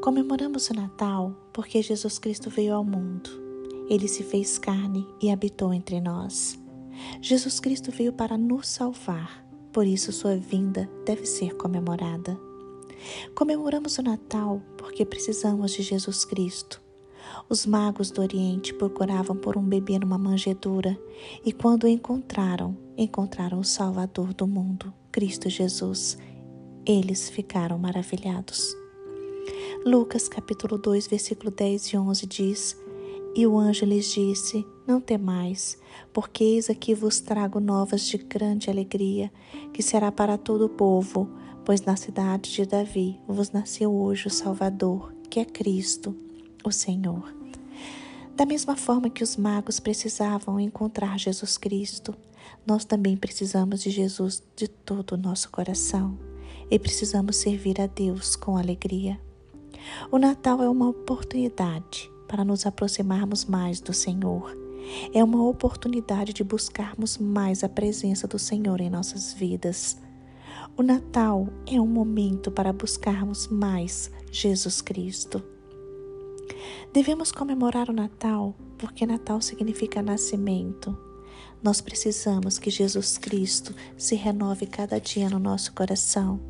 Comemoramos o Natal porque Jesus Cristo veio ao mundo. Ele se fez carne e habitou entre nós. Jesus Cristo veio para nos salvar, por isso sua vinda deve ser comemorada. Comemoramos o Natal porque precisamos de Jesus Cristo. Os magos do Oriente procuravam por um bebê numa manjedoura e, quando o encontraram, encontraram o Salvador do mundo, Cristo Jesus. Eles ficaram maravilhados. Lucas capítulo 2, versículo 10 e 11 diz: E o anjo lhes disse: Não temais, porque eis aqui vos trago novas de grande alegria, que será para todo o povo, pois na cidade de Davi vos nasceu hoje o Salvador, que é Cristo, o Senhor. Da mesma forma que os magos precisavam encontrar Jesus Cristo, nós também precisamos de Jesus de todo o nosso coração e precisamos servir a Deus com alegria. O Natal é uma oportunidade para nos aproximarmos mais do Senhor. É uma oportunidade de buscarmos mais a presença do Senhor em nossas vidas. O Natal é um momento para buscarmos mais Jesus Cristo. Devemos comemorar o Natal porque Natal significa nascimento. Nós precisamos que Jesus Cristo se renove cada dia no nosso coração.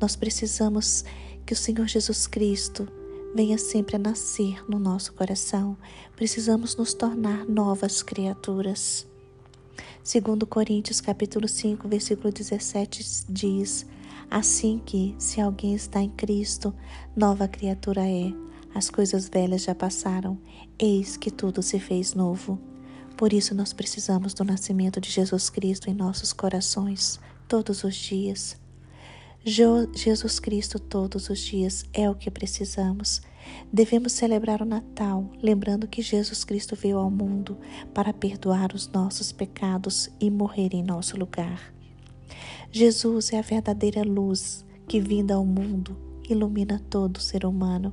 Nós precisamos que o Senhor Jesus Cristo venha sempre a nascer no nosso coração. Precisamos nos tornar novas criaturas. Segundo Coríntios capítulo 5, versículo 17 diz: Assim que, se alguém está em Cristo, nova criatura é. As coisas velhas já passaram, eis que tudo se fez novo. Por isso nós precisamos do nascimento de Jesus Cristo em nossos corações todos os dias. Jesus Cristo todos os dias é o que precisamos. Devemos celebrar o Natal, lembrando que Jesus Cristo veio ao mundo para perdoar os nossos pecados e morrer em nosso lugar. Jesus é a verdadeira luz que, vinda ao mundo, ilumina todo ser humano.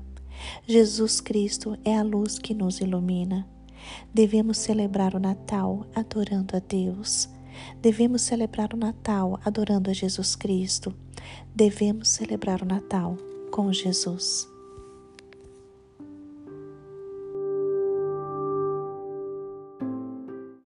Jesus Cristo é a luz que nos ilumina. Devemos celebrar o Natal adorando a Deus. Devemos celebrar o Natal adorando a Jesus Cristo. Devemos celebrar o Natal com Jesus.